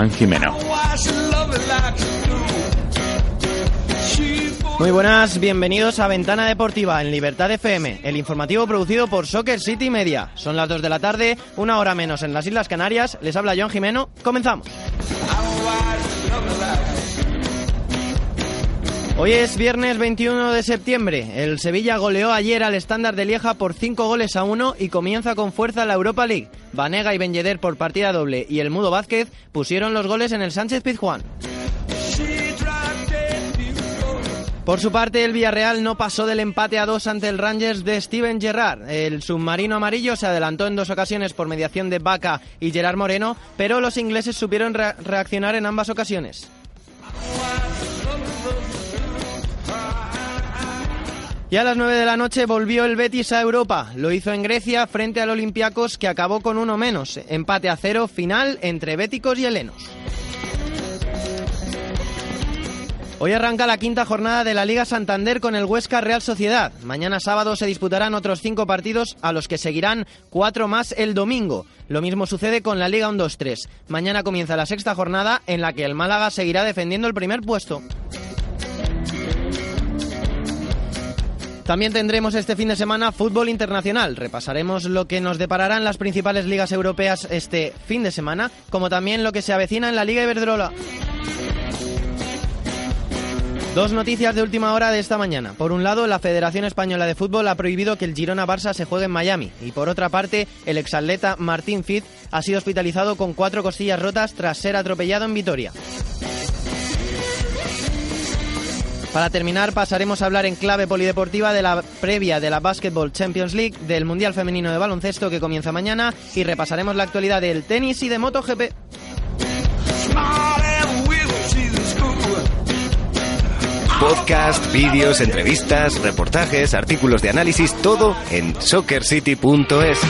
Joan Jimeno. Muy buenas, bienvenidos a Ventana Deportiva en Libertad FM, el informativo producido por Soccer City Media. Son las 2 de la tarde, una hora menos en las Islas Canarias. Les habla Joan Jimeno. Comenzamos. Hoy es viernes 21 de septiembre. El Sevilla goleó ayer al estándar de Lieja por 5 goles a 1 y comienza con fuerza la Europa League. Vanega y Ben por partida doble y el Mudo Vázquez pusieron los goles en el Sánchez Pizjuán. Por su parte, el Villarreal no pasó del empate a dos ante el Rangers de Steven Gerrard. El submarino amarillo se adelantó en dos ocasiones por mediación de Baca y Gerard Moreno, pero los ingleses supieron reaccionar en ambas ocasiones. Y a las 9 de la noche volvió el Betis a Europa. Lo hizo en Grecia frente al Olympiacos que acabó con uno menos. Empate a cero final entre béticos y helenos. Hoy arranca la quinta jornada de la Liga Santander con el Huesca Real Sociedad. Mañana sábado se disputarán otros cinco partidos a los que seguirán cuatro más el domingo. Lo mismo sucede con la Liga 1-2-3. Mañana comienza la sexta jornada en la que el Málaga seguirá defendiendo el primer puesto. También tendremos este fin de semana fútbol internacional. Repasaremos lo que nos depararán las principales ligas europeas este fin de semana, como también lo que se avecina en la Liga Iberdrola. Dos noticias de última hora de esta mañana. Por un lado, la Federación Española de Fútbol ha prohibido que el Girona Barça se juegue en Miami. Y por otra parte, el exatleta Martín Fitz ha sido hospitalizado con cuatro costillas rotas tras ser atropellado en Vitoria. Para terminar, pasaremos a hablar en clave polideportiva de la previa de la Basketball Champions League, del Mundial Femenino de Baloncesto que comienza mañana y repasaremos la actualidad del tenis y de MotoGP. Podcast, vídeos, entrevistas, reportajes, artículos de análisis, todo en soccercity.es.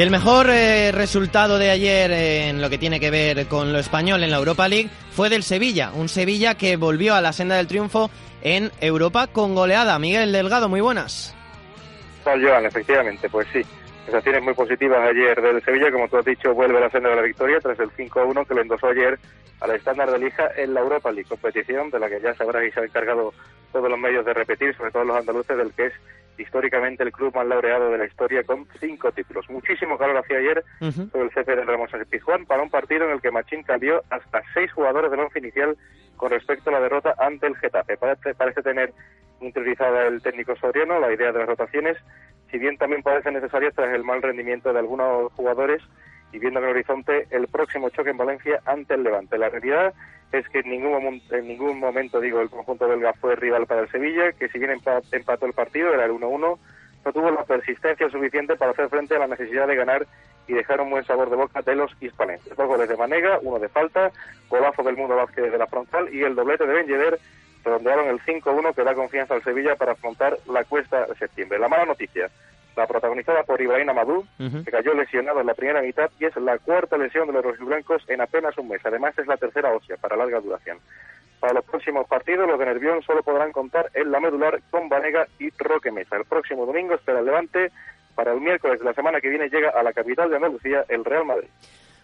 Y el mejor eh, resultado de ayer en lo que tiene que ver con lo español en la Europa League fue del Sevilla, un Sevilla que volvió a la senda del triunfo en Europa con goleada. Miguel Delgado, muy buenas. Tal Joan, efectivamente, pues sí. Sensaciones muy positivas ayer del Sevilla, como tú has dicho, vuelve a la senda de la victoria tras el 5-1 que le endosó ayer al estándar de Lija en la Europa League, competición de la que ya sabrás y se ha encargado todos los medios de repetir, sobre todo los andaluces, del que es históricamente el club más laureado de la historia con cinco títulos. Muchísimo calor hacía ayer sobre el CF de Ramos de Pizjuán para un partido en el que Machín cambió hasta seis jugadores del once inicial con respecto a la derrota ante el Getafe. Parece, parece tener interiorizada el técnico soriano la idea de las rotaciones, si bien también parece necesaria tras el mal rendimiento de algunos jugadores y viendo en el horizonte el próximo choque en Valencia ante el Levante. La realidad es que en ningún, en ningún momento, digo, el conjunto belga fue rival para el Sevilla, que si bien empató el partido, era el 1-1, no tuvo la persistencia suficiente para hacer frente a la necesidad de ganar y dejar un buen sabor de boca de los hispanenses. Dos goles de Manega, uno de falta, golazo del Mundo Vázquez de la frontal y el doblete de Ben Yedder redondearon el 5-1 que da confianza al Sevilla para afrontar la cuesta de septiembre. La mala noticia, la protagonizada por Ibrahim Amadou, que cayó lesionado en la primera mitad y es la cuarta lesión de los rojiblancos en apenas un mes. Además, es la tercera ósea para larga duración. Para los próximos partidos, los de Nervión solo podrán contar en la medular con Vanega y Roque Mesa. El próximo domingo espera el Levante. Para el miércoles de la semana que viene llega a la capital de Andalucía el Real Madrid.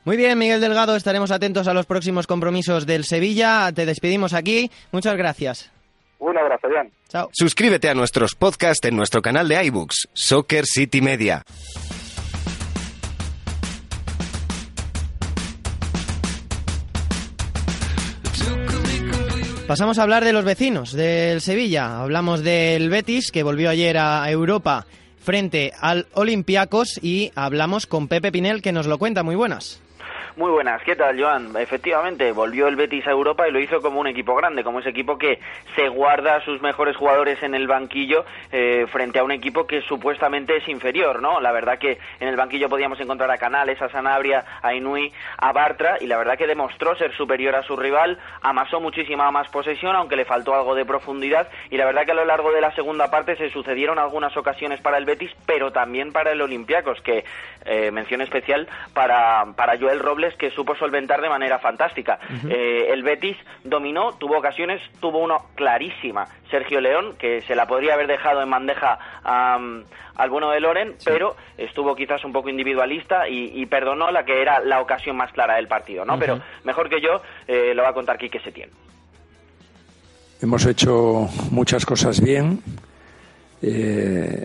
Muy bien, Miguel Delgado, estaremos atentos a los próximos compromisos del Sevilla. Te despedimos aquí. Muchas gracias. Un abrazo, Jan. Chao. Suscríbete a nuestros podcasts en nuestro canal de iBooks, Soccer City Media. Pasamos a hablar de los vecinos del Sevilla. Hablamos del Betis, que volvió ayer a Europa frente al Olympiacos, y hablamos con Pepe Pinel, que nos lo cuenta. Muy buenas. Muy buenas, ¿qué tal, Joan? Efectivamente, volvió el Betis a Europa y lo hizo como un equipo grande, como ese equipo que se guarda sus mejores jugadores en el banquillo eh, frente a un equipo que supuestamente es inferior, ¿no? La verdad que en el banquillo podíamos encontrar a Canales, a Sanabria, a Inui, a Bartra y la verdad que demostró ser superior a su rival, amasó muchísima más posesión, aunque le faltó algo de profundidad y la verdad que a lo largo de la segunda parte se sucedieron algunas ocasiones para el Betis, pero también para el Olympiacos, que eh, mención especial para, para Joel Robles goles que supo solventar de manera fantástica. Eh, el Betis dominó, tuvo ocasiones, tuvo uno clarísima. Sergio León, que se la podría haber dejado en bandeja al bueno de Loren, pero estuvo quizás un poco individualista y, perdonó la que era la ocasión más clara del partido, ¿no? Pero mejor que yo eh, lo va a contar Quique Setién. Hemos hecho muchas cosas bien. Eh,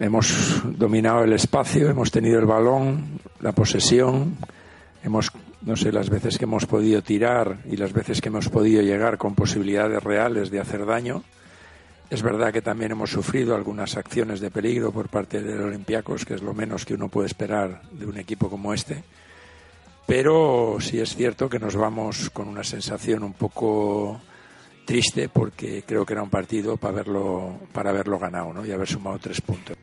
hemos dominado el espacio, hemos tenido el balón, la posesión, hemos, no sé, las veces que hemos podido tirar y las veces que hemos podido llegar con posibilidades reales de hacer daño. Es verdad que también hemos sufrido algunas acciones de peligro por parte de los Olympiacos, que es lo menos que uno puede esperar de un equipo como este. Pero sí es cierto que nos vamos con una sensación un poco triste porque creo que era un partido para haberlo, para haberlo ganado ¿no? y haber sumado tres puntos.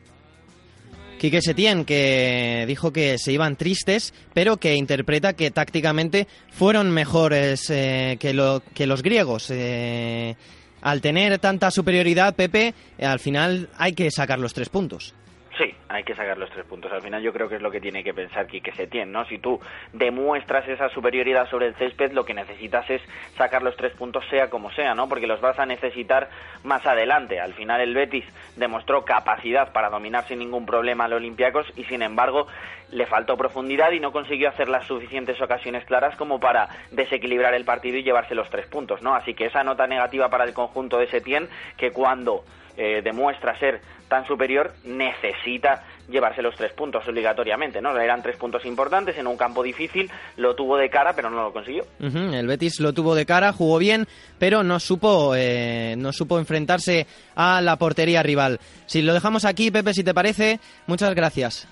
Quique Setién, que dijo que se iban tristes, pero que interpreta que tácticamente fueron mejores eh, que, lo, que los griegos. Eh, al tener tanta superioridad, Pepe, al final hay que sacar los tres puntos. Sí, hay que sacar los tres puntos. Al final yo creo que es lo que tiene que pensar Quique Setién, ¿no? Si tú demuestras esa superioridad sobre el césped, lo que necesitas es sacar los tres puntos sea como sea, ¿no? Porque los vas a necesitar más adelante. Al final el Betis demostró capacidad para dominar sin ningún problema al Olympiacos y sin embargo le faltó profundidad y no consiguió hacer las suficientes ocasiones claras como para desequilibrar el partido y llevarse los tres puntos, ¿no? Así que esa nota negativa para el conjunto de Setién que cuando eh, demuestra ser tan superior, necesita llevarse los tres puntos obligatoriamente, ¿no? Eran tres puntos importantes en un campo difícil, lo tuvo de cara, pero no lo consiguió. El Betis lo tuvo de cara, jugó bien, pero no supo, eh, no supo enfrentarse a la portería rival. Si lo dejamos aquí, Pepe, si te parece, muchas gracias.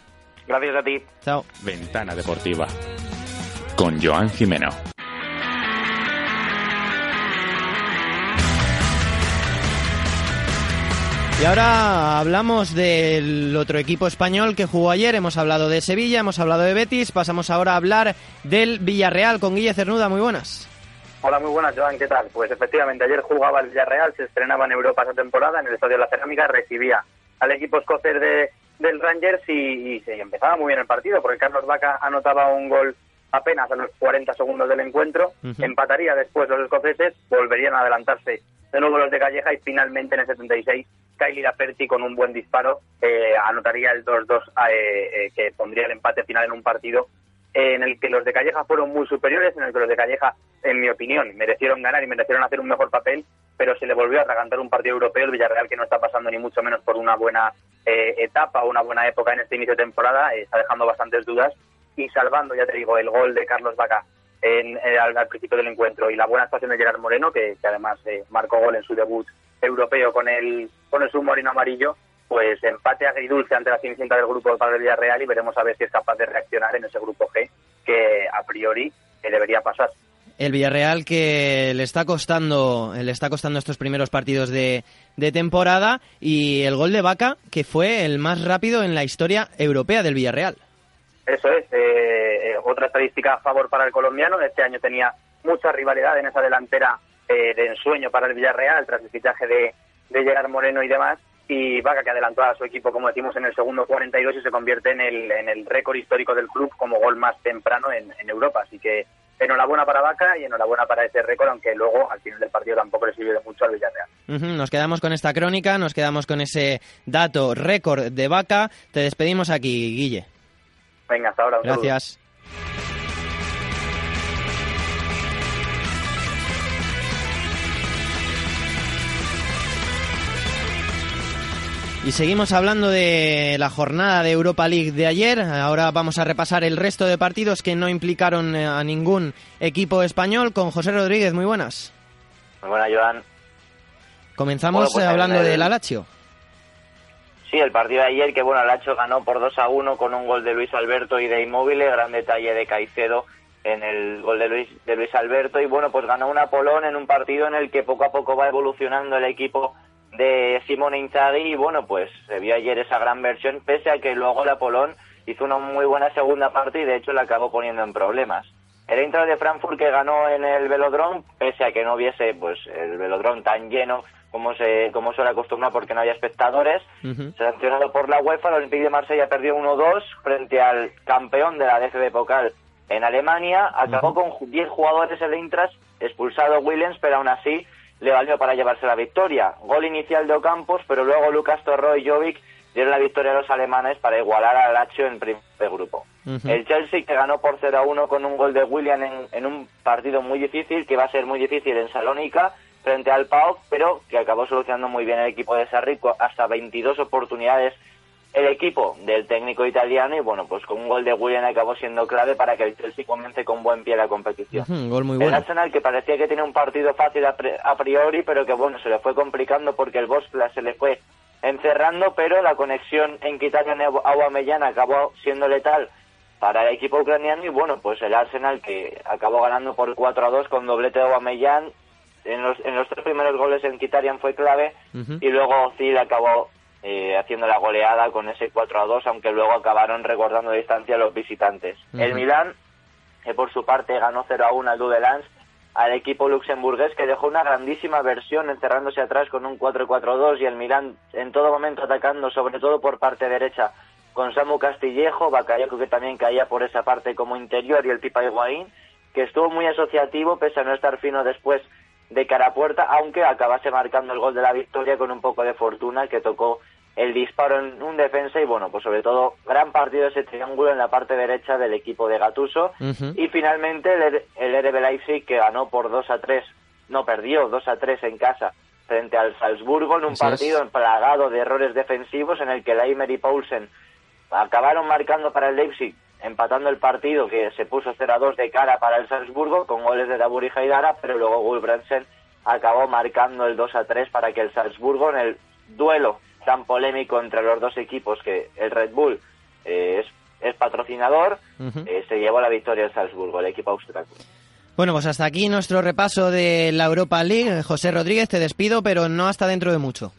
Gracias a ti. Chao. Ventana Deportiva con Joan Jimeno. Y ahora hablamos del otro equipo español que jugó ayer. Hemos hablado de Sevilla, hemos hablado de Betis. Pasamos ahora a hablar del Villarreal con Guille Cernuda. Muy buenas. Hola, muy buenas, Joan. ¿Qué tal? Pues efectivamente, ayer jugaba el Villarreal, se estrenaba en Europa esa temporada en el Estadio de la Cerámica, recibía al equipo escocés de, del Rangers y, se empezaba muy bien el partido porque Carlos Vaca anotaba un gol apenas a los 40 segundos del encuentro, empataría después los escoceses, volverían a adelantarse de nuevo los de Calleja y finalmente en el 76 Kylie Laperti con un buen disparo eh, anotaría el 2-2 eh, eh, que pondría el empate final en un partido en el que los de Calleja fueron muy superiores, en el que los de Calleja, en mi opinión, merecieron ganar y merecieron hacer un mejor papel, pero se le volvió a atragantar un partido europeo, el Villarreal que no está pasando ni mucho menos por una buena etapa o una buena época en este inicio de temporada, está dejando bastantes dudas y salvando, ya te digo, el gol de Carlos Vaca en, al, principio del encuentro y la buena actuación de Gerard Moreno, que, además marcó gol en su debut europeo con el, con el submarino amarillo, pues empate agridulce ante la cenicienta del grupo para el Villarreal y veremos a ver si es capaz de reaccionar en ese grupo G que a priori debería pasar. El Villarreal que le está costando, le está costando estos primeros partidos de temporada y el gol de Vaca que fue el más rápido en la historia europea del Villarreal. Eso es, eh, eh, otra estadística a favor para el colombiano. Este año tenía mucha rivalidad en esa delantera eh, de ensueño para el Villarreal tras el fichaje de, de Gerard Moreno y demás. Y Vaca que adelantó a su equipo, como decimos, en el segundo 42 y se convierte en el, récord histórico del club como gol más temprano en, Europa. Así que enhorabuena para Vaca y enhorabuena para ese récord, aunque luego al final del partido tampoco le sirvió de mucho al Villarreal. nos quedamos con esta crónica, nos quedamos con ese dato récord de Vaca. Te despedimos aquí, Guille. Venga, hasta ahora. Gracias. Y seguimos hablando de la jornada de Europa League de ayer. Ahora vamos a repasar el resto de partidos que no implicaron eh, a ningún equipo español con José Rodríguez. Muy buenas. Muy buenas, Joan. Comenzamos pues hablando del Alacho. Sí, el partido de ayer que bueno, Alacho ganó por 2 a 1 con un gol de Luis Alberto y de Inmóvil, gran detalle de Caicedo en el gol de Luis, de Luis Alberto y bueno, pues ganó un Apolón en un partido en el que poco a poco va evolucionando el equipo de Simone Inzaghi y bueno, pues se vio ayer esa gran versión, pese a que luego la Polón hizo una muy buena segunda parte y de hecho la acabó poniendo en problemas. El Eintracht de Frankfurt que ganó en el velodrome, pese a que no hubiese pues el velodrome tan lleno como se como suele acostumbrar porque no había espectadores, sancionado por la UEFA, el Olympique de Marsella perdió 1-2 frente al campeón de la DFB Pokal, en Alemania. Acabó con 10 jugadores el Eintracht, expulsado Williams, pero aún así le valió para llevarse la victoria. Gol inicial de Ocampos, pero luego Lucas Torro y Jovic dieron la victoria a los alemanes para igualar al Lazio en primer grupo. El Chelsea que ganó por 0 a 1 con un gol de William en, en, un partido muy difícil, que va a ser muy difícil en Salónica, frente al PAOK, pero que acabó solucionando muy bien el equipo de Sarrico, hasta 22 oportunidades el equipo del técnico italiano y bueno, pues con un gol de William acabó siendo clave para que el Chelsea comience con buen pie la competición. gol muy bueno. El Arsenal que parecía que tenía un partido fácil a, priori, pero que bueno, se le fue complicando porque el Bospla se le fue encerrando, pero la conexión en Kitarian Aubameyang acabó siendo letal para el equipo ucraniano y bueno, pues el Arsenal que acabó ganando por 4 a 2 con doblete de Aubameyang en los, en los tres primeros goles en Kitarian fue clave y luego Ozil acabó eh, haciendo la goleada con ese 4 a 2, aunque luego acabaron recordando distancia a los visitantes. El Milán, que por su parte ganó 0 a 1 al Dudelans, al equipo luxemburgués que dejó una grandísima versión encerrándose atrás con un 4-4-2 y el Milán en todo momento atacando, sobre todo por parte derecha, con Samu Castillejo, Bakayoko que también caía por esa parte como interior y el Pipa Higuaín, que estuvo muy asociativo pese a no estar fino después de cara a puerta, aunque acabase marcando el gol de la victoria con un poco de fortuna que tocó el disparo en un defensa y bueno, pues sobre todo gran partido ese triángulo en la parte derecha del equipo de Gatuso. Y finalmente el, el RB Leipzig que ganó por 2 a 3, no perdió 2 a 3 en casa frente al Salzburgo en un partido plagado de errores defensivos en el que Leimer y Paulsen acabaron marcando para el Leipzig empatando el partido que se puso 0 a 2 de cara para el Salzburgo con goles de Dabur y Haidara, pero luego Gulbrandsen acabó marcando el 2 a 3 para que el Salzburgo en el duelo tan polémico entre los dos equipos que el Red Bull eh, es, es, patrocinador, eh, se llevó la victoria el Salzburgo, el equipo austriaco. Bueno, pues hasta aquí nuestro repaso de la Europa League. José Rodríguez, te despido, pero no hasta dentro de mucho.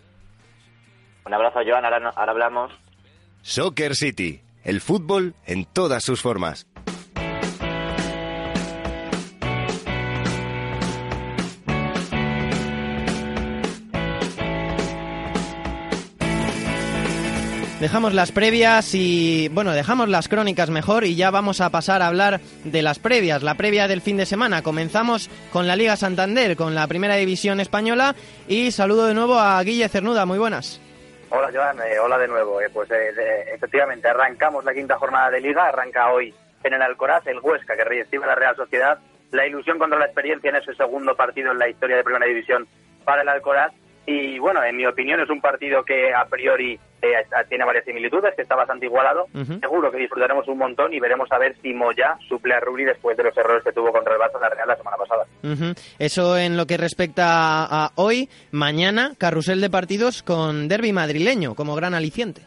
Un abrazo, Joan. Ahora, ahora hablamos. Soccer City, el fútbol en todas sus formas. Dejamos las previas y, bueno, dejamos las crónicas mejor y ya vamos a pasar a hablar de las previas, la previa del fin de semana. Comenzamos con la Liga Santander, con la Primera División Española y saludo de nuevo a Guille Cernuda, muy buenas. Hola Joan, eh, hola de nuevo. Eh, pues eh, efectivamente arrancamos la quinta jornada de Liga, arranca hoy en el Alcoraz el Huesca que recibe la Real Sociedad. La ilusión contra la experiencia en ese segundo partido en la historia de Primera División para el Alcoraz y bueno, en mi opinión es un partido que a priori eh, tiene varias similitudes, que está bastante igualado. Seguro que disfrutaremos un montón y veremos a ver si Moya suple a Rubri después de los errores que tuvo contra el Barça la Real la semana pasada. Eso en lo que respecta a hoy, mañana, carrusel de partidos con derby madrileño como gran aliciente.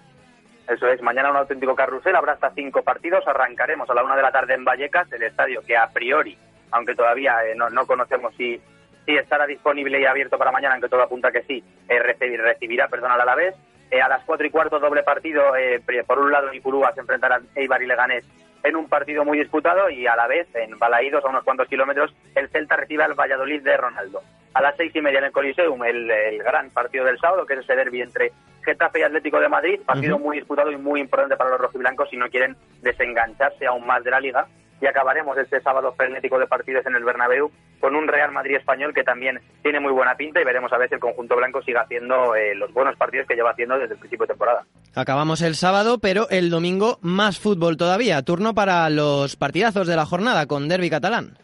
Eso es, mañana un auténtico carrusel, habrá hasta cinco partidos, arrancaremos a la una de la tarde en Vallecas, el estadio que a priori, aunque todavía eh, no, no conocemos si sí estará disponible y abierto para mañana, aunque todo apunta que sí, eh, recibirá perdón, al Alavés. Eh, a las cuatro y cuarto doble partido, eh, por un lado Ipurúa se enfrentarán Eibar y Leganés en un partido muy disputado y a la vez en Balaídos, a unos cuantos kilómetros, el Celta recibe al Valladolid de Ronaldo. A las seis y media en el Coliseum, el, gran partido del sábado, que es ese derbi entre Getafe y Atlético de Madrid, partido muy disputado y muy importante para los rojiblancos si no quieren desengancharse aún más de la liga y acabaremos este sábado frenético de partidos en el Bernabéu con un Real Madrid español que también tiene muy buena pinta y veremos a ver si el conjunto blanco sigue haciendo eh, los buenos partidos que lleva haciendo desde el principio de temporada. Acabamos el sábado, pero el domingo más fútbol todavía. Turno para los partidazos de la jornada con Derby catalán.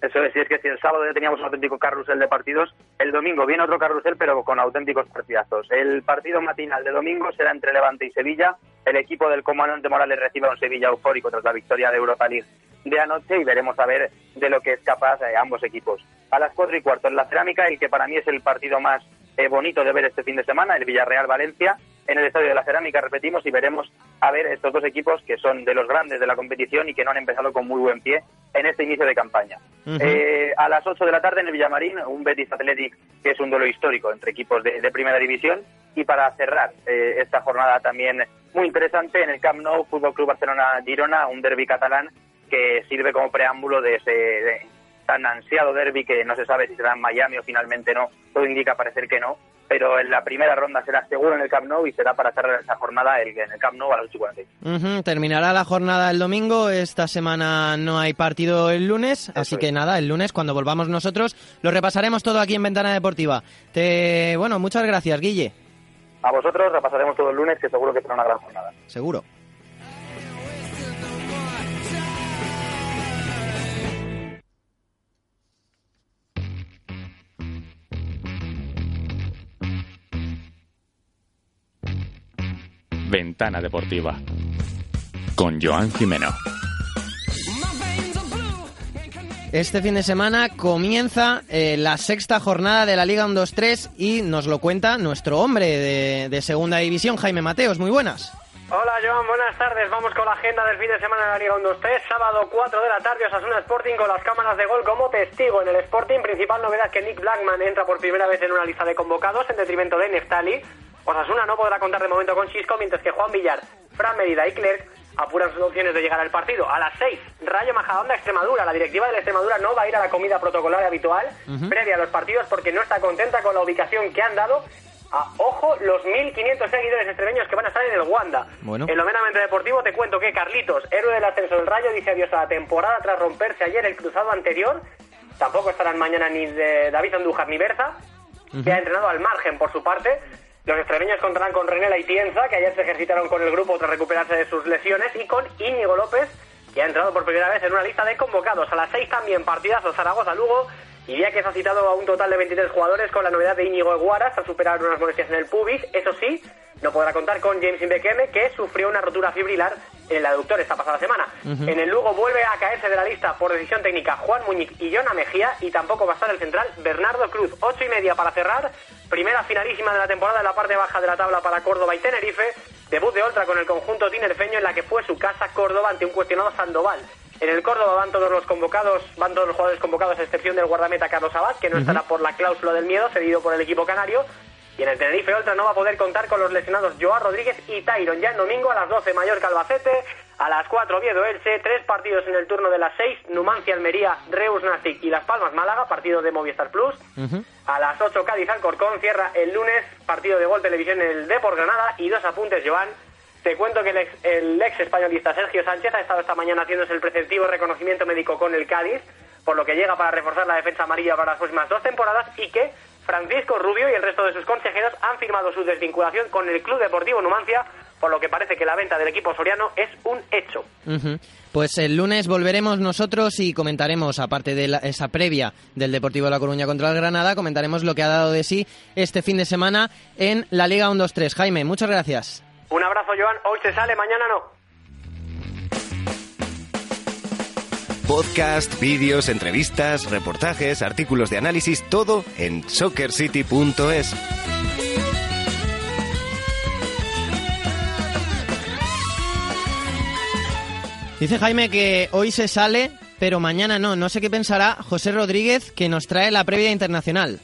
Eso es, y es que si el sábado ya teníamos un auténtico carrusel de partidos, el domingo viene otro carrusel, pero con auténticos partidazos. El partido matinal de domingo será entre Levante y Sevilla. El equipo del comandante Morales recibe a un Sevilla eufórico tras la victoria de Europa League de anoche y veremos a ver de lo que es capaz eh, ambos equipos. A las cuatro y cuarto en la cerámica, el que para mí es el partido más eh, bonito de ver este fin de semana, el Villarreal-Valencia, en el Estadio de la Cerámica, repetimos, y veremos a ver estos dos equipos que son de los grandes de la competición y que no han empezado con muy buen pie en este inicio de campaña. Eh, a las 8 de la tarde en el Villamarín, un Betis Athletic que es un duelo histórico entre equipos de, primera división. Y para cerrar eh, esta jornada también muy interesante, en el Camp Nou, Fútbol Club Barcelona-Girona, un derby catalán que sirve como preámbulo de ese tan ansiado derby que no se sabe si será en Miami o finalmente no. Todo indica parecer que no. Pero en la primera ronda será seguro en el Camp Nou y será para cerrar esa jornada el, en el Camp Nou a las 8 y 40. Ujú, Terminará la jornada el domingo. Esta semana no hay partido el lunes, así que nada, el lunes cuando volvamos nosotros lo repasaremos todo aquí en Ventana Deportiva. Te, bueno, muchas gracias, Guille. A vosotros repasaremos todo el lunes, que seguro que será una gran jornada. Seguro. Ventana Deportiva con Joan Jimeno. Este fin de semana comienza eh, la sexta jornada de la Liga 1-2-3 y nos lo cuenta nuestro hombre de, de Segunda División, Jaime Mateos. Muy buenas. Hola Joan, buenas tardes. Vamos con la agenda del fin de semana de la Liga 1-2-3. Sábado 4 de la tarde, Osasuna Sporting con las cámaras de gol como testigo en el Sporting. Principal novedad que Nick Blackman entra por primera vez en una lista de convocados en detrimento de Neftali. Osasuna no podrá contar de momento con Chisco, mientras que Juan Villar, Fran Merida y Clerc apuran sus opciones de llegar al partido. A las 6, Rayo Majadahonda Extremadura. La directiva de la Extremadura no va a ir a la comida protocolar habitual previa a los partidos porque no está contenta con la ubicación que han dado a, ojo, los 1.500 seguidores extremeños que van a estar en el Wanda. Bueno. En lo meramente deportivo te cuento que Carlitos, héroe del ascenso del Rayo, dice adiós a la temporada tras romperse ayer el cruzado anterior. Tampoco estarán mañana ni de David Andújar ni Berza, que ha entrenado al margen por su parte. Los extremeños contarán con René Laitienza, que ayer se ejercitaron con el grupo tras recuperarse de sus lesiones, y con Íñigo López, que ha entrado por primera vez en una lista de convocados. A las 6 también partidazo Zaragoza-Lugo, y ya que se ha citado a un total de 23 jugadores con la novedad de Íñigo Eguaras tras superar unas molestias en el pubis. Eso sí, no podrá contar con James Imbekeme, que sufrió una rotura fibrilar en el aductor esta pasada semana. En el Lugo vuelve a caerse de la lista por decisión técnica Juan Muñiz y Jona Mejía, y tampoco va a estar el central Bernardo Cruz. Ocho y media para cerrar. Primera finalísima de la temporada en la parte baja de la tabla para Córdoba y Tenerife. Debut de Oltra con el conjunto tinerfeño en la que fue su casa Córdoba ante un cuestionado Sandoval. En el Córdoba van todos los convocados, van todos los jugadores convocados a excepción del guardameta Carlos Abad, que no estará por la cláusula del miedo cedido por el equipo canario. Y en el Tenerife Oltra no va a poder contar con los lesionados Joao Rodríguez y Tyron. Ya el domingo a las 12 Mallorca Albacete, a las 4 Oviedo Elche, tres partidos en el turno de las 6 Numancia Almería, Reus Nastic y Las Palmas Málaga, partido de Movistar Plus. A las 8 Cádiz Alcorcón cierra el lunes partido de Gol Televisión en el Depor Granada y dos apuntes Joan. Te cuento que el ex, el ex españolista Sergio Sánchez ha estado esta mañana haciéndose el preceptivo reconocimiento médico con el Cádiz, por lo que llega para reforzar la defensa amarilla para las próximas dos temporadas y que Francisco Rubio y el resto de sus consejeros han firmado su desvinculación con el Club Deportivo Numancia, por lo que parece que la venta del equipo soriano es un hecho. Pues el lunes volveremos nosotros y comentaremos, aparte de la- esa previa del Deportivo de La Coruña contra el Granada, comentaremos lo que ha dado de sí este fin de semana en la Liga 1-2-3. Jaime, muchas gracias. Un abrazo Joan, hoy se sale, mañana no. Podcast, vídeos, entrevistas, reportajes, artículos de análisis, todo en soccercity.es. Dice Jaime que hoy se sale, pero mañana no. No sé qué pensará José Rodríguez, que nos trae la previa internacional.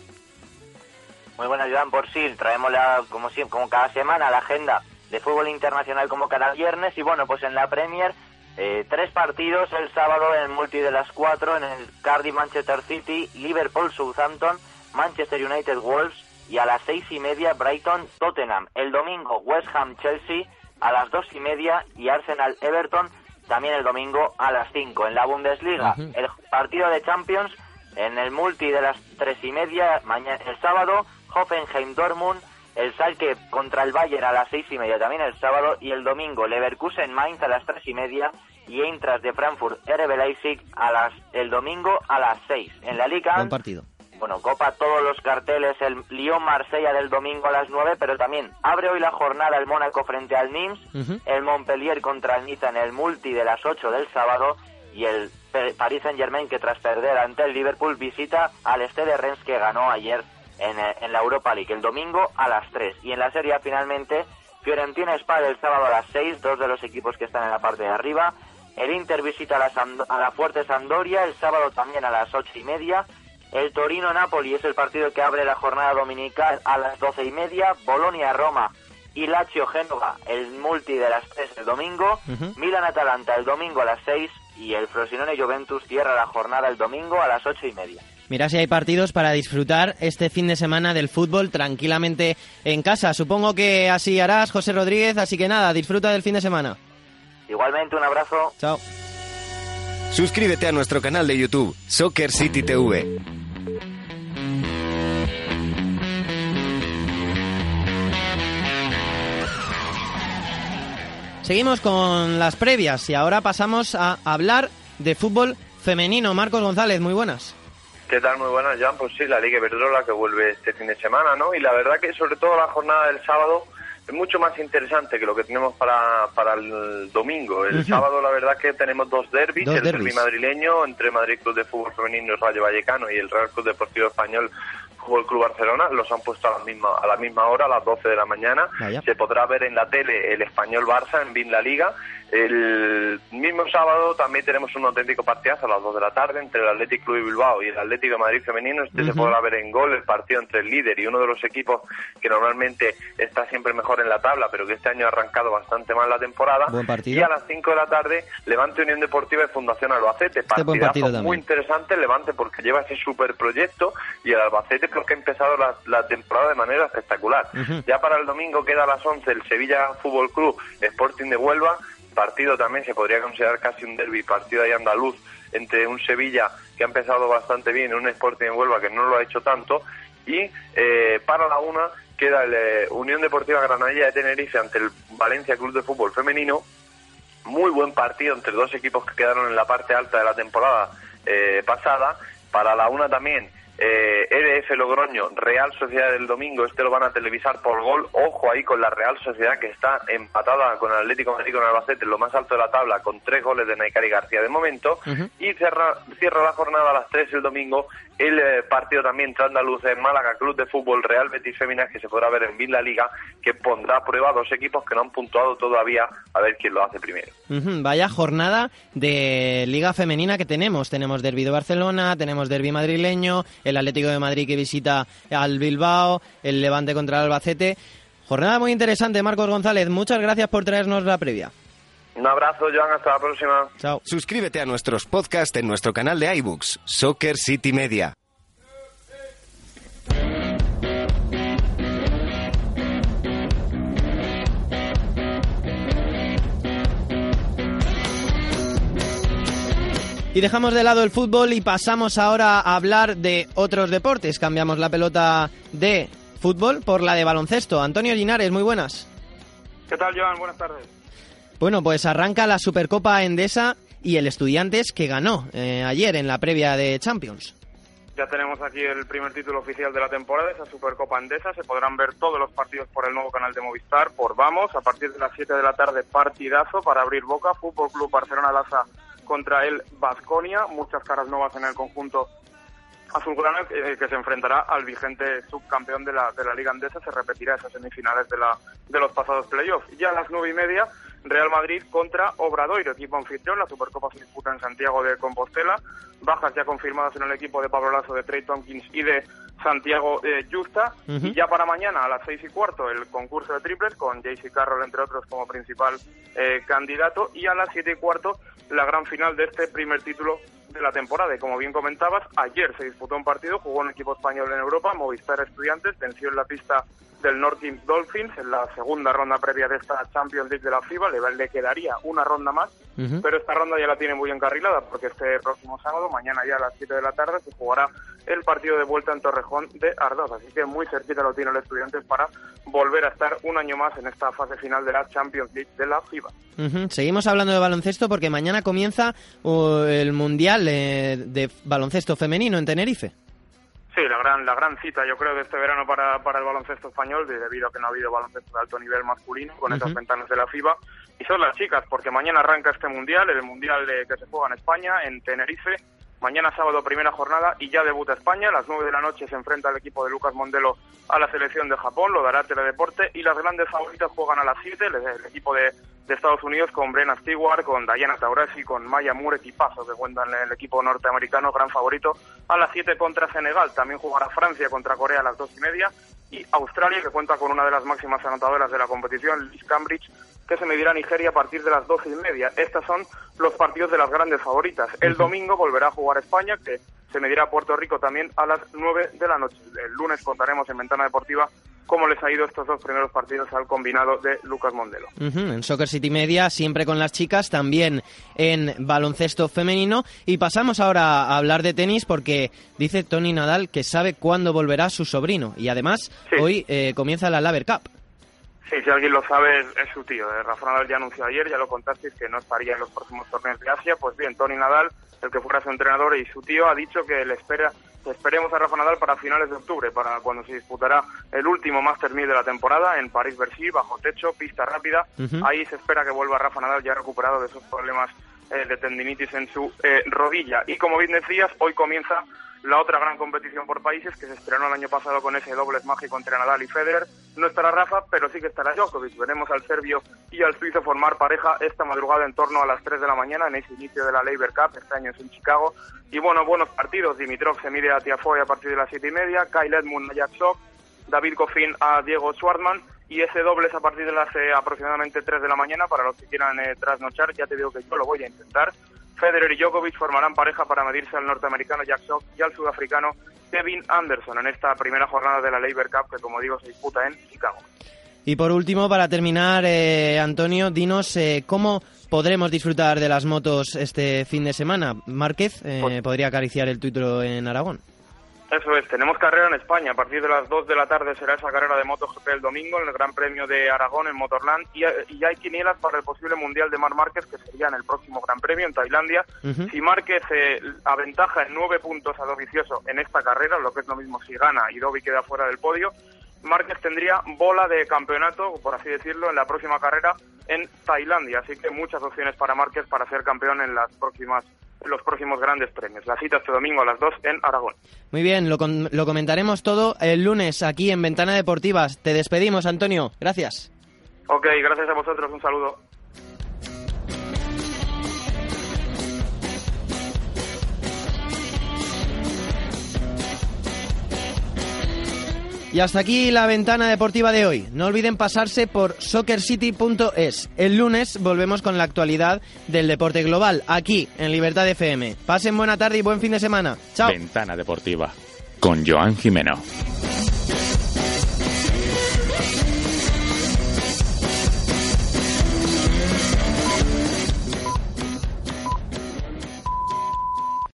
Muy buenas, Joan, por sí. Traemos la, como, siempre, como cada semana la agenda de fútbol internacional como cada viernes. Y bueno, pues en la Premier, eh, tres partidos el sábado en el multi de las cuatro, en el Cardiff Manchester City, Liverpool Southampton, Manchester United Wolves y a las seis y media Brighton Tottenham. El domingo West Ham Chelsea a las dos y media y Arsenal Everton también el domingo a las cinco. En la Bundesliga, el partido de Champions en el multi de las tres y media mañana el sábado Hoffenheim Dortmund el Salke contra el Bayern a las seis y media también el sábado y el domingo Leverkusen Mainz a las tres y media y Eintracht de Frankfurt RB Leipzig a las el domingo a las seis en la Liga Buen partido. Bueno, copa todos los carteles, el Lyon-Marsella del domingo a las 9, pero también abre hoy la jornada el Mónaco frente al Nims, el Montpellier contra el Niza en el multi de las 8 del sábado y el Paris Saint-Germain que tras perder ante el Liverpool visita al Stade Rennes que ganó ayer en, eh, en la Europa League el domingo a las 3 y en la Serie finalmente Fiorentina Spal el sábado a las 6, dos de los equipos que están en la parte de arriba. El Inter visita a la, Sando- a la Fuerte Sandoria el sábado también a las ocho y media el Torino-Napoli es el partido que abre la jornada dominical a las doce y media. Bolonia-Roma y Lazio-Génova, el multi de las tres el domingo. Ujú. Milan-Atalanta el domingo a las seis. y el Frosinone Juventus cierra la jornada el domingo a las ocho y media. Mira si hay partidos para disfrutar este fin de semana del fútbol tranquilamente en casa. Supongo que así harás, José Rodríguez, así que nada, disfruta del fin de semana. Igualmente, un abrazo. Chao. Suscríbete a nuestro canal de YouTube, Soccer City TV. Seguimos con las previas y ahora pasamos a hablar de fútbol femenino. Marcos González, muy buenas. ¿Qué tal? Muy buenas, Jan. Pues sí, la Liga Iberdrola que vuelve este fin de semana, ¿no? Y la verdad que sobre todo la jornada del sábado es mucho más interesante que lo que tenemos para, para el domingo. El sábado la verdad que tenemos dos derbis, el derby madrileño entre Madrid Club de Fútbol Femenino y Rayo Vallecano y el Real Club Deportivo Español Fútbol Club Barcelona, los han puesto a la misma, a la misma hora, a las 12 de la mañana. Se podrá ver en la tele el español Barça en Bin La Liga el mismo sábado también tenemos un auténtico partidazo a las 2 de la tarde entre el Atlético Club de Bilbao y el Atlético de Madrid femenino. Este se podrá ver en gol el partido entre el líder y uno de los equipos que normalmente está siempre mejor en la tabla, pero que este año ha arrancado bastante mal la temporada. Y a las 5 de la tarde, Levante Unión Deportiva y Fundación Albacete. Este partidazo muy interesante, Levante porque lleva ese super proyecto y el Albacete porque ha empezado la, temporada de manera espectacular. Ya para el domingo queda a las 11 el Sevilla Fútbol Club Sporting de Huelva partido también se podría considerar casi un derby, partido ahí andaluz entre un Sevilla que ha empezado bastante bien y un Sporting en Huelva que no lo ha hecho tanto. Y eh, para la una queda el eh, Unión Deportiva Granadilla de Tenerife ante el Valencia Club de Fútbol Femenino. Muy buen partido entre dos equipos que quedaron en la parte alta de la temporada eh, pasada. Para la una también eh, EDF Logroño, Real Sociedad del domingo, este lo van a televisar por gol. Ojo ahí con la Real Sociedad que está empatada con el Atlético de Madrid con Albacete en lo más alto de la tabla con tres goles de Naikari García de momento. Y cierra, cierra la jornada a las 3 el domingo el eh, partido también entre Andaluz en Málaga, Club de Fútbol Real Betis Féminas, que se podrá ver en Villa Liga, que pondrá a prueba a dos equipos que no han puntuado todavía, a ver quién lo hace primero. Vaya jornada de Liga Femenina que tenemos. Tenemos Derby de Barcelona, tenemos Derby madrileño, el Atlético de Madrid que visita al Bilbao, el Levante contra el Albacete. Jornada muy interesante, Marcos González. Muchas gracias por traernos la previa. Un abrazo, Joan. Hasta la próxima. Chao. Suscríbete a nuestros podcasts en nuestro canal de iBooks, Soccer City Media. Y dejamos de lado el fútbol y pasamos ahora a hablar de otros deportes. Cambiamos la pelota de fútbol por la de baloncesto. Antonio Linares, muy buenas. ¿Qué tal, Joan? Buenas tardes. Bueno, pues arranca la Supercopa Endesa y el Estudiantes que ganó eh, ayer en la previa de Champions. Ya tenemos aquí el primer título oficial de la temporada, esa Supercopa Endesa. Se podrán ver todos los partidos por el nuevo canal de Movistar, por Vamos, a partir de las 7 de la tarde, partidazo para abrir boca. Fútbol Club Barcelona Laza contra el Vasconia. Muchas caras nuevas en el conjunto azulgrana eh, que se enfrentará al vigente subcampeón de la, de la Liga Andesa. Se repetirá esas semifinales de, la, de los pasados playoffs. Ya a las nueve y media, Real Madrid contra Obradoiro, equipo anfitrión. La Supercopa se disputa en Santiago de Compostela. Bajas ya confirmadas en el equipo de Pablo Lazo, de Trey Tompkins y de Santiago eh, Justa. Y ya para mañana, a las seis y cuarto, el concurso de triples con JC Carroll, entre otros, como principal eh, candidato. Y a las siete y cuarto, la gran final de este primer título de la temporada. Y como bien comentabas, ayer se disputó un partido, jugó un equipo español en Europa, Movistar Estudiantes, venció en la pista del North Dolphins en la segunda ronda previa de esta Champions League de la FIBA. Le, le quedaría una ronda más, pero esta ronda ya la tiene muy encarrilada porque este próximo sábado, mañana ya a las 7 de la tarde, se jugará el partido de vuelta en Torrejón de Ardoz. Así que muy cerquita lo tiene el estudiante para volver a estar un año más en esta fase final de la Champions League de la FIBA. Seguimos hablando de baloncesto porque mañana comienza uh, el Mundial eh, de Baloncesto Femenino en Tenerife. Sí, la gran, la gran cita, yo creo, de este verano para, para el baloncesto español, debido a que no ha habido baloncesto de alto nivel masculino con estas ventanas de la FIBA. Y son las chicas, porque mañana arranca este mundial, el mundial de, que se juega en España, en Tenerife. Mañana sábado, primera jornada, y ya debuta España. A las nueve de la noche se enfrenta el equipo de Lucas Mondelo a la selección de Japón, lo dará Teledeporte. Y las grandes favoritas juegan a las siete, el equipo de de Estados Unidos con Brenna Stewart, con Diana Taurasi, con Maya Moore, equipazo que cuentan el equipo norteamericano, gran favorito, a las 7 contra Senegal. También jugará Francia contra Corea a las dos y media y Australia, que cuenta con una de las máximas anotadoras de la competición, Liz Cambridge, que se medirá Nigeria a partir de las doce y media. Estos son los partidos de las grandes favoritas. El domingo volverá a jugar España, que se medirá a Puerto Rico también a las nueve de la noche. El lunes contaremos en Ventana Deportiva cómo les ha ido estos dos primeros partidos al combinado de Lucas Mondelo. En Soccer City Media, siempre con las chicas, también en baloncesto femenino. Y pasamos ahora a hablar de tenis porque dice Tony Nadal que sabe cuándo volverá su sobrino. Y además, hoy eh, comienza la Laver Cup. Sí, si alguien lo sabe, es, es su tío. Eh, Rafa Nadal ya anunció ayer, ya lo contasteis, que no estaría en los próximos torneos de Asia. Pues bien, Tony Nadal, el que fuera su entrenador y su tío, ha dicho que le espera, esperemos a Rafa Nadal para finales de octubre, para cuando se disputará el último Master 1000 de la temporada en París-Bercy, bajo techo, pista rápida. Ahí se espera que vuelva Rafa Nadal ya recuperado de esos problemas eh, de tendinitis en su eh, rodilla. Y como bien decías, hoy comienza la otra gran competición por países que se estrenó el año pasado con ese dobles mágico entre Nadal y Federer. No estará Rafa, pero sí que estará Djokovic. Veremos al serbio y al suizo formar pareja esta madrugada en torno a las 3 de la mañana en ese inicio de la Labor Cup. Este año es en Chicago. Y bueno, buenos partidos. Dimitrov se mide a Tiafoe a partir de las 7 y media. Kyle Edmund a Jack Sock. David Goffin a Diego Schwartzman. Y ese dobles a partir de las eh, aproximadamente 3 de la mañana para los que quieran eh, trasnochar. Ya te digo que yo lo voy a intentar. Federer y Djokovic formarán pareja para medirse al norteamericano Jack Sock y al sudafricano Kevin Anderson en esta primera jornada de la Labor Cup que, como digo, se disputa en Chicago. Y por último, para terminar, eh, Antonio, dinos eh, cómo podremos disfrutar de las motos este fin de semana. Márquez eh, podría acariciar el título en Aragón. Eso es, tenemos carrera en España. A partir de las 2 de la tarde será esa carrera de MotoGP el domingo en el Gran Premio de Aragón en Motorland. Y, y ya hay quinielas para el posible Mundial de Mar Márquez, que sería en el próximo Gran Premio en Tailandia. Si Márquez eh, aventaja en 9 puntos a Dovizioso en esta carrera, lo que es lo mismo si gana y Dovi queda fuera del podio, Márquez tendría bola de campeonato, por así decirlo, en la próxima carrera en Tailandia. Así que muchas opciones para Márquez para ser campeón en las próximas los próximos grandes premios. La cita este domingo a las 2 en Aragón. Muy bien, lo, con- lo comentaremos todo el lunes aquí en Ventana Deportiva. Te despedimos, Antonio. Gracias. Ok, gracias a vosotros, un saludo. Y hasta aquí la ventana deportiva de hoy. No olviden pasarse por soccercity.es. El lunes volvemos con la actualidad del deporte global, aquí en Libertad FM. Pasen buena tarde y buen fin de semana. Chao. Ventana Deportiva con Joan Jimeno.